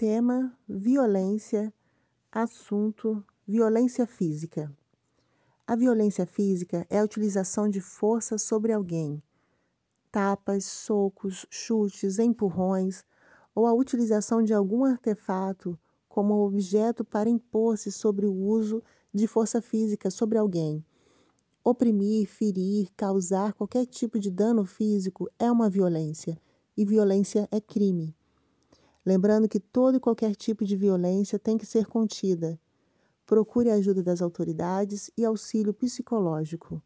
Tema: violência. Assunto: violência física. A violência física é a utilização de força sobre alguém. Tapas, socos, chutes, empurrões ou a utilização de algum artefato como objeto para impor-se sobre o uso de força física sobre alguém. Oprimir, ferir, causar qualquer tipo de dano físico é uma violência, e violência é crime. Lembrando que todo e qualquer tipo de violência tem que ser contida. Procure a ajuda das autoridades e auxílio psicológico.